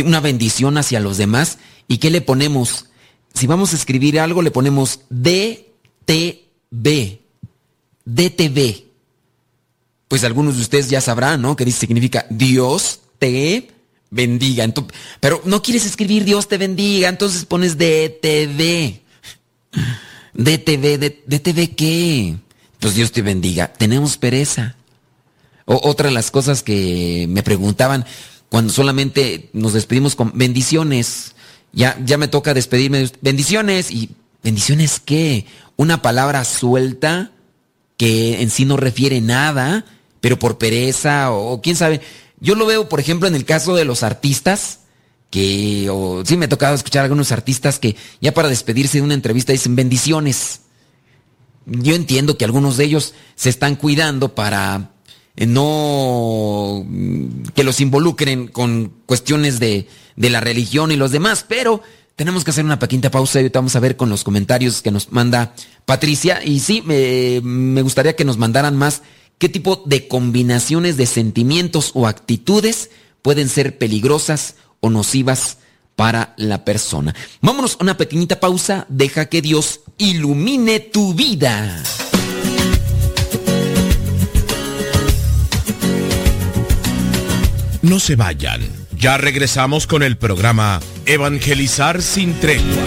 una bendición hacia los demás. ¿Y qué le ponemos? Si vamos a escribir algo, le ponemos DTB. DTB. Pues algunos de ustedes ya sabrán, ¿no? Que significa Dios te bendiga. pero no quieres escribir Dios te bendiga, entonces pones DTB. DTV, DTV qué? Pues Dios te bendiga. Tenemos pereza. O, otra de las cosas que me preguntaban cuando solamente nos despedimos con bendiciones. Ya, ya me toca despedirme. Bendiciones. ¿Y bendiciones qué? Una palabra suelta que en sí no refiere nada, pero por pereza o quién sabe. Yo lo veo, por ejemplo, en el caso de los artistas que, o sí me ha tocado escuchar a algunos artistas que ya para despedirse de una entrevista dicen bendiciones. Yo entiendo que algunos de ellos se están cuidando para eh, no que los involucren con cuestiones de, de la religión y los demás, pero tenemos que hacer una pequeña pausa y ahorita vamos a ver con los comentarios que nos manda Patricia. Y sí, me, me gustaría que nos mandaran más qué tipo de combinaciones de sentimientos o actitudes pueden ser peligrosas o nocivas para la persona. Vámonos a una pequeñita pausa, deja que Dios ilumine tu vida. No se vayan, ya regresamos con el programa Evangelizar sin tregua.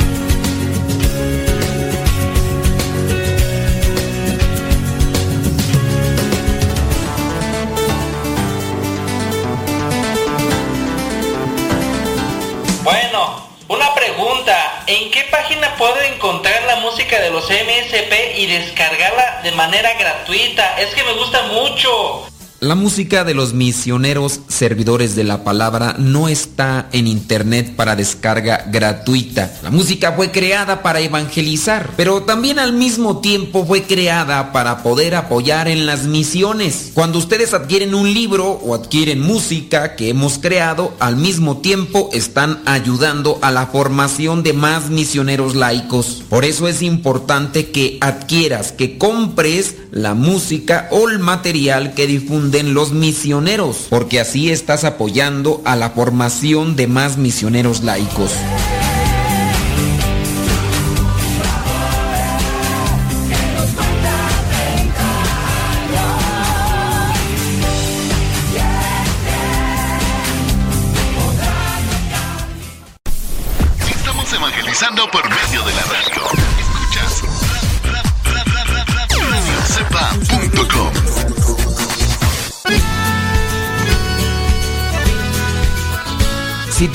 ¿En qué página puedo encontrar la música de los MSP y descargarla de manera gratuita? Es que me gusta mucho. La música de los misioneros servidores de la palabra no está en internet para descarga gratuita. La música fue creada para evangelizar, pero también al mismo tiempo fue creada para poder apoyar en las misiones. Cuando ustedes adquieren un libro o adquieren música que hemos creado, al mismo tiempo están ayudando a la formación de más misioneros laicos. Por eso es importante que adquieras, que compres la música o el material que difunden los misioneros, porque así estás apoyando a la formación de más misioneros laicos.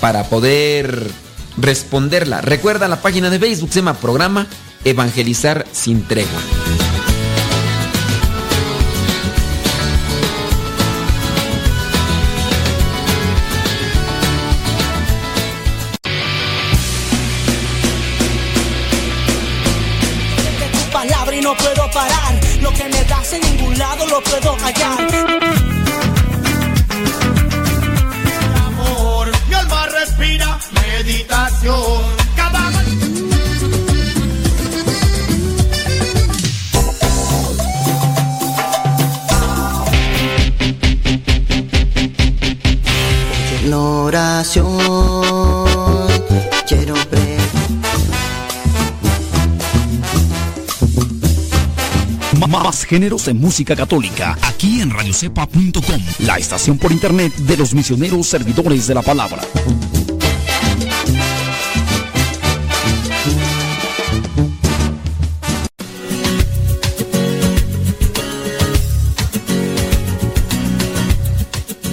para poder responderla. Recuerda la página de Facebook, se llama Programa Evangelizar sin tregua. Géneros de música católica, aquí en radiocepa.com, la estación por internet de los misioneros servidores de la palabra.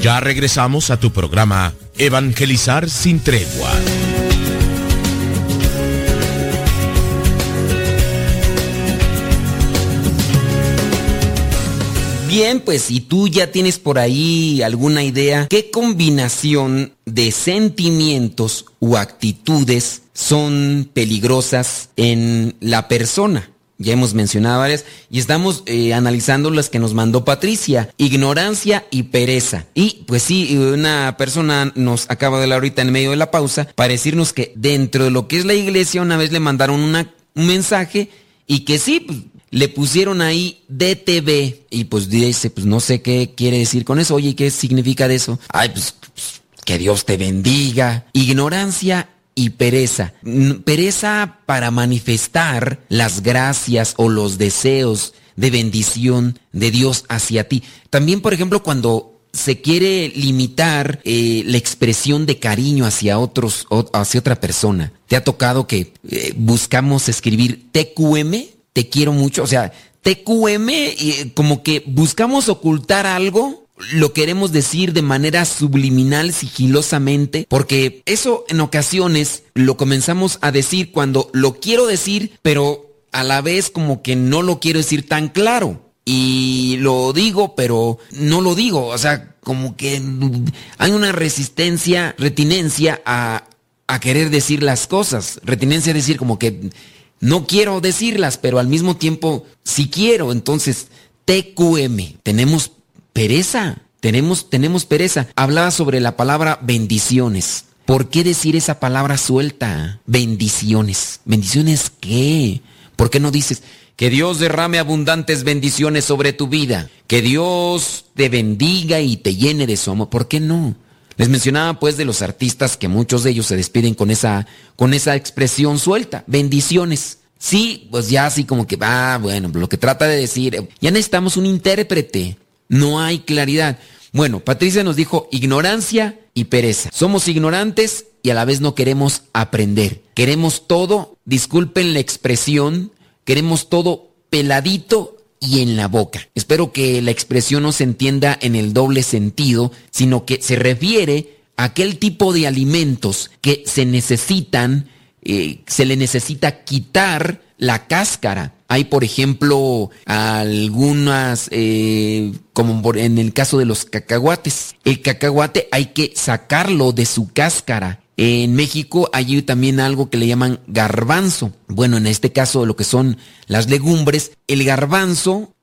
Ya regresamos a tu programa Evangelizar sin tregua. Bien, pues si tú ya tienes por ahí alguna idea, ¿qué combinación de sentimientos o actitudes son peligrosas en la persona? Ya hemos mencionado varias y estamos eh, analizando las que nos mandó Patricia, ignorancia y pereza. Y pues sí, una persona nos acaba de hablar ahorita en medio de la pausa para decirnos que dentro de lo que es la iglesia una vez le mandaron un mensaje y que sí, pues, le pusieron ahí DTV y pues dice, pues no sé qué quiere decir con eso. Oye, ¿qué significa de eso? Ay, pues, pues, que Dios te bendiga. Ignorancia y pereza. Pereza para manifestar las gracias o los deseos de bendición de Dios hacia ti. También, por ejemplo, cuando se quiere limitar eh, la expresión de cariño hacia otros, o- hacia otra persona. ¿Te ha tocado que eh, buscamos escribir TQM? Te quiero mucho. O sea, TQM, eh, como que buscamos ocultar algo lo queremos decir de manera subliminal, sigilosamente, porque eso en ocasiones lo comenzamos a decir cuando lo quiero decir, pero a la vez como que no lo quiero decir tan claro. Y lo digo, pero no lo digo. O sea, como que hay una resistencia, retinencia a, a querer decir las cosas. Retinencia a decir como que no quiero decirlas, pero al mismo tiempo sí quiero. Entonces, TQM, tenemos pereza, tenemos, tenemos pereza. Hablaba sobre la palabra bendiciones. ¿Por qué decir esa palabra suelta? Bendiciones. ¿Bendiciones qué? ¿Por qué no dices que Dios derrame abundantes bendiciones sobre tu vida? Que Dios te bendiga y te llene de su amor. ¿Por qué no? Les mencionaba pues de los artistas que muchos de ellos se despiden con esa, con esa expresión suelta. Bendiciones. Sí, pues ya así como que, ah, bueno, lo que trata de decir, ya necesitamos un intérprete. No hay claridad. Bueno, Patricia nos dijo ignorancia y pereza. Somos ignorantes y a la vez no queremos aprender. Queremos todo, disculpen la expresión, queremos todo peladito y en la boca. Espero que la expresión no se entienda en el doble sentido, sino que se refiere a aquel tipo de alimentos que se necesitan, eh, se le necesita quitar la cáscara. Hay, por ejemplo, algunas, eh, como en el caso de los cacahuates. El cacahuate hay que sacarlo de su cáscara. En México hay también algo que le llaman garbanzo. Bueno, en este caso lo que son las legumbres, el garbanzo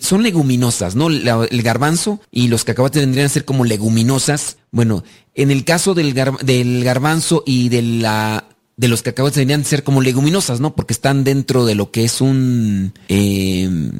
son leguminosas, ¿no? el garbanzo y los cacahuates tendrían a ser como leguminosas. Bueno, en el caso del, del garbanzo y de la de los cacahuates deberían ser como leguminosas, ¿no? Porque están dentro de lo que es un... Em,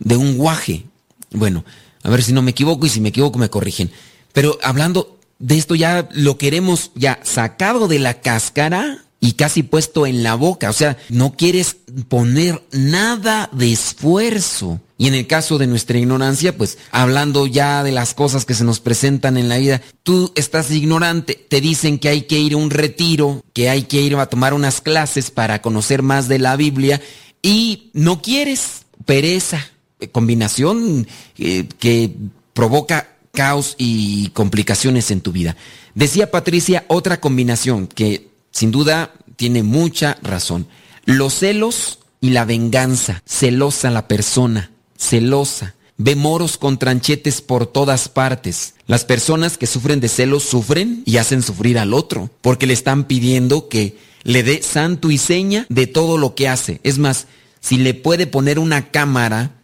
de un guaje. Bueno, a ver si no me equivoco y si me equivoco me corrigen. Pero hablando de esto ya lo queremos ya sacado de la cáscara y casi puesto en la boca. O sea, no quieres poner nada de esfuerzo. Y en el caso de nuestra ignorancia, pues hablando ya de las cosas que se nos presentan en la vida, tú estás ignorante, te dicen que hay que ir a un retiro, que hay que ir a tomar unas clases para conocer más de la Biblia y no quieres pereza, combinación eh, que provoca caos y complicaciones en tu vida. Decía Patricia otra combinación que sin duda tiene mucha razón. Los celos y la venganza, celosa la persona celosa. Ve moros con tranchetes por todas partes. Las personas que sufren de celos sufren y hacen sufrir al otro, porque le están pidiendo que le dé santo y seña de todo lo que hace. Es más, si le puede poner una cámara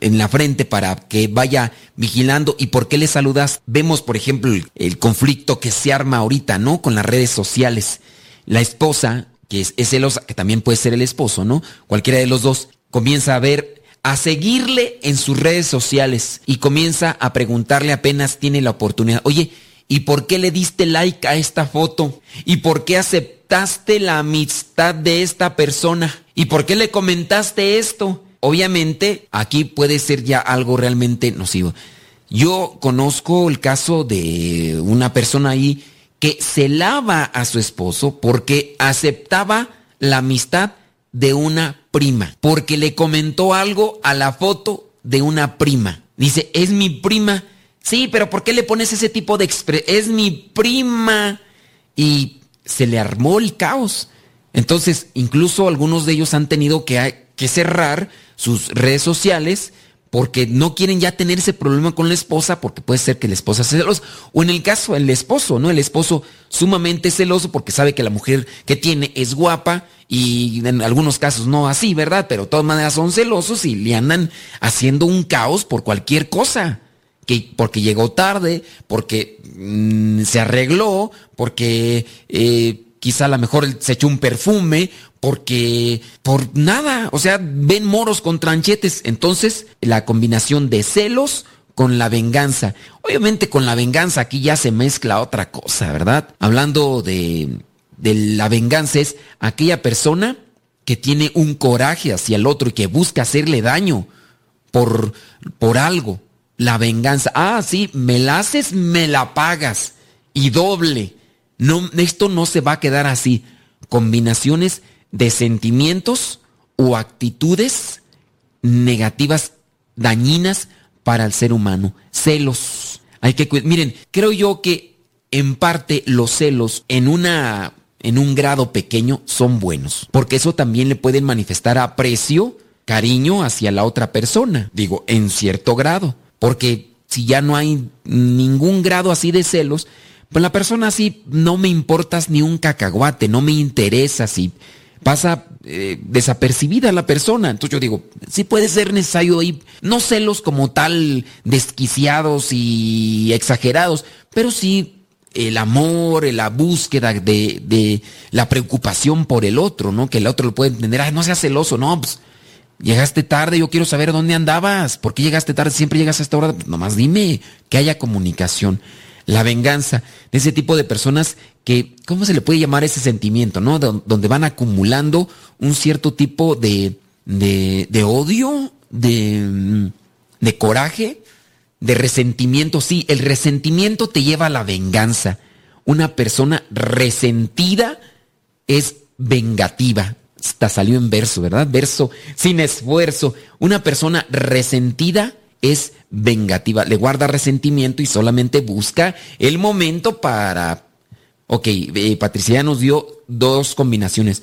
en la frente para que vaya vigilando y por qué le saludas. Vemos, por ejemplo, el, conflicto que se arma ahorita, ¿no? Con las redes sociales. La esposa, que es, es celosa, que también puede ser el esposo, ¿no? Cualquiera de los dos, comienza a ver a seguirle en sus redes sociales y comienza a preguntarle apenas tiene la oportunidad, oye, ¿y por qué le diste like a esta foto? ¿Y por qué aceptaste la amistad de esta persona? ¿Y por qué le comentaste esto? Obviamente, aquí puede ser ya algo realmente nocivo. Yo conozco el caso de una persona ahí que se a su esposo porque aceptaba la amistad de una prima, porque le comentó algo a la foto de una prima. Dice, es mi prima. Sí, pero ¿por qué le pones ese tipo de expresión? Es mi prima. Y se le armó el caos. Entonces, incluso algunos de ellos han tenido que, cerrar sus redes sociales porque no quieren ya tener ese problema con la esposa, porque puede ser que la esposa sea celosa, o en el caso del esposo, ¿no? El esposo sumamente celoso porque sabe que la mujer que tiene es guapa y en algunos casos no así, ¿verdad? Pero de todas maneras son celosos y le andan haciendo un caos por cualquier cosa. Que, porque llegó tarde, porque mm, se arregló, porque eh, quizá a lo mejor se echó un perfume, porque por nada, o sea, ven moros con tranchetes. Entonces, la combinación de celos con la venganza. Obviamente con la venganza aquí ya se mezcla otra cosa, ¿verdad? Hablando de, de la venganza es aquella persona que tiene un coraje hacia el otro y que busca hacerle daño por, por algo. La venganza. Ah, sí, me la haces, me la pagas. Y doble. No, esto no se va a quedar así. Combinaciones de sentimientos o actitudes negativas, dañinas para el ser humano. Celos. Hay que Miren, creo yo que en parte los celos en una en un grado pequeño son buenos, porque eso también le pueden manifestar aprecio, cariño hacia la otra persona, digo, en cierto grado, porque si ya no hay ningún grado así de celos, pues la persona así no me importas ni un cacahuate, no me interesa si pasa eh, desapercibida la persona. Entonces yo digo, sí puede ser necesario ahí, no celos como tal desquiciados y exagerados, pero sí el amor, la búsqueda de, de, la preocupación por el otro, ¿no? Que el otro lo puede entender, ay, no seas celoso, no, pues llegaste tarde, yo quiero saber dónde andabas, ¿por qué llegaste tarde? Siempre llegas a esta hora, pues nomás dime, que haya comunicación la venganza, de ese tipo de personas que, ¿cómo se le puede llamar ese sentimiento, no? donde van acumulando un cierto tipo de, de, odio, de, de coraje, de resentimiento, sí, el resentimiento te lleva a la venganza. Una persona resentida es vengativa. Hasta salió en verso, ¿verdad? Verso sin esfuerzo. Una persona resentida es vengativa. Le guarda resentimiento y solamente busca el momento para... Ok, eh, Patricia nos dio dos combinaciones.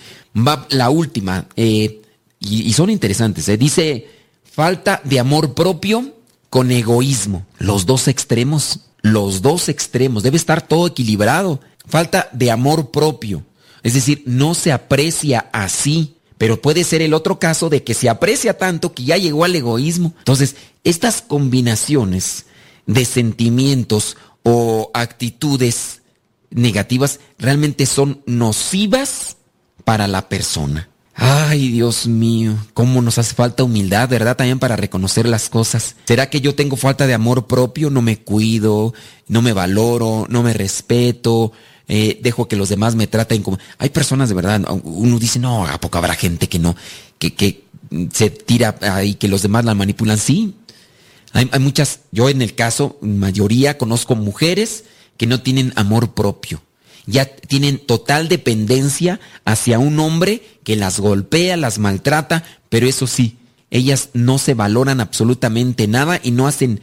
La última, eh, y, son interesantes. Eh. Dice, falta de amor propio con egoísmo. Los dos extremos, los dos extremos. Debe estar todo equilibrado. Falta de amor propio. Es decir, no se aprecia así. Pero puede ser el otro caso de que se aprecia tanto que ya llegó al egoísmo. Entonces, estas combinaciones de sentimientos o actitudes negativas realmente son nocivas para la persona. Ay, Dios mío, cómo nos hace falta humildad, ¿verdad? También para reconocer las cosas. ¿Será que yo tengo falta de amor propio? No me cuido, no me valoro, no me respeto, eh, dejo que los demás me traten como... Hay personas de verdad, uno dice, no, ¿a poco habrá gente que no, que, que se tira ahí, que los demás la manipulan? Sí. Hay, hay muchas, yo en el caso, mayoría conozco mujeres que no tienen amor propio ya tienen total dependencia hacia un hombre que las golpea, las maltrata, pero eso sí, ellas no se valoran absolutamente nada y no hacen,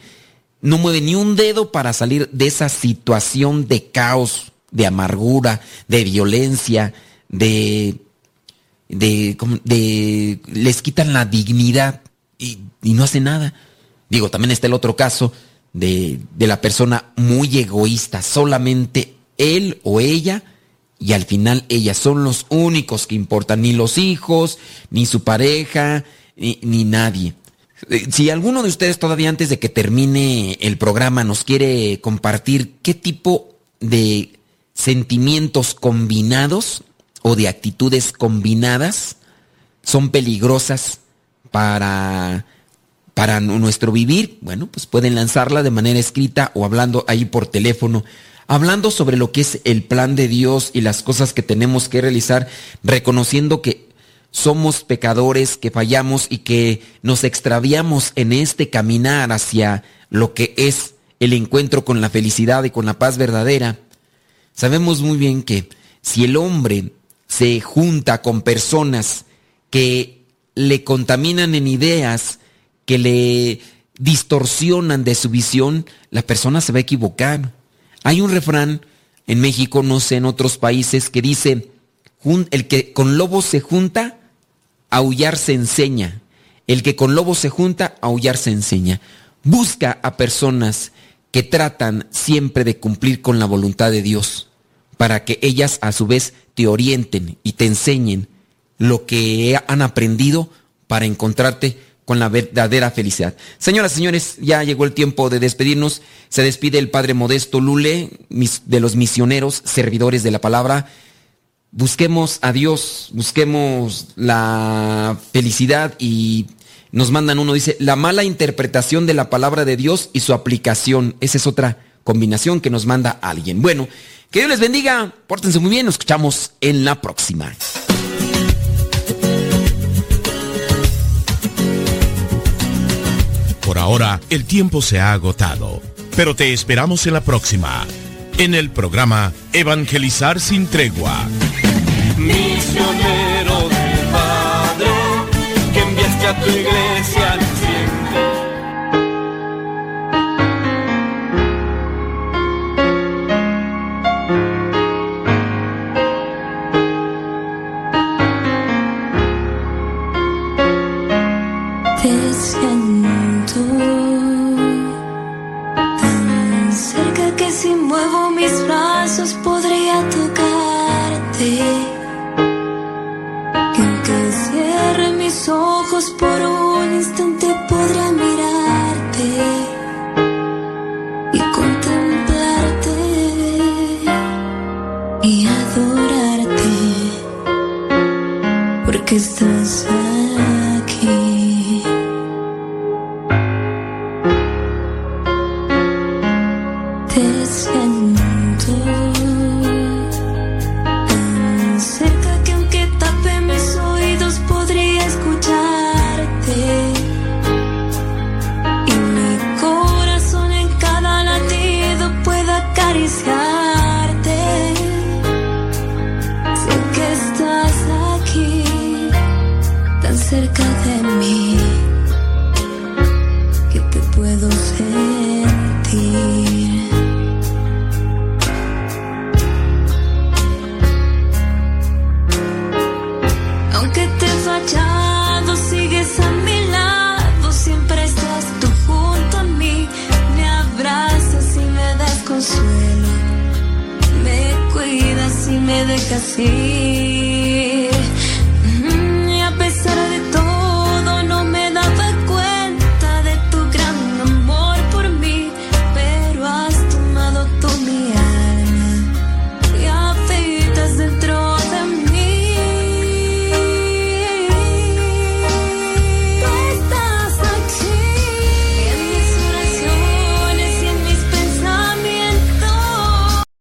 no mueven ni un dedo para salir de esa situación de caos, de amargura, de violencia, de, de, de les quitan la dignidad y, y no hacen nada. Digo, también está el otro caso de, de la persona muy egoísta, solamente él o ella, y al final ellas son los únicos que importan, ni los hijos, ni su pareja, ni, nadie. Eh, si alguno de ustedes todavía antes de que termine el programa nos quiere compartir qué tipo de sentimientos combinados o de actitudes combinadas son peligrosas para, para nuestro vivir, bueno, pues pueden lanzarla de manera escrita o hablando ahí por teléfono hablando sobre lo que es el plan de Dios y las cosas que tenemos que realizar, reconociendo que somos pecadores, que fallamos y que nos extraviamos en este caminar hacia lo que es el encuentro con la felicidad y con la paz verdadera. Sabemos muy bien que si el hombre se junta con personas que le contaminan en ideas, que le distorsionan de su visión, la persona se va a equivocar. Hay un refrán en México, no sé, en otros países, que dice, el que con lobos se junta, aullar se enseña. El que con lobos se junta, aullar se enseña. Busca a personas que tratan siempre de cumplir con la voluntad de Dios, para que ellas a su vez te orienten y te enseñen lo que han aprendido para encontrarte con la verdadera felicidad. Señoras señores, ya llegó el tiempo de despedirnos. Se despide el Padre Modesto Lule, de los misioneros, servidores de la palabra. Busquemos a Dios, busquemos la felicidad y nos mandan uno, dice, la mala interpretación de la palabra de Dios y su aplicación. Esa es otra combinación que nos manda alguien. Bueno, que Dios les bendiga, pórtense muy bien, nos escuchamos en la próxima. Por ahora, el tiempo se ha agotado, pero te esperamos en la próxima, en el programa Evangelizar sin tregua. Misionero a tu iglesia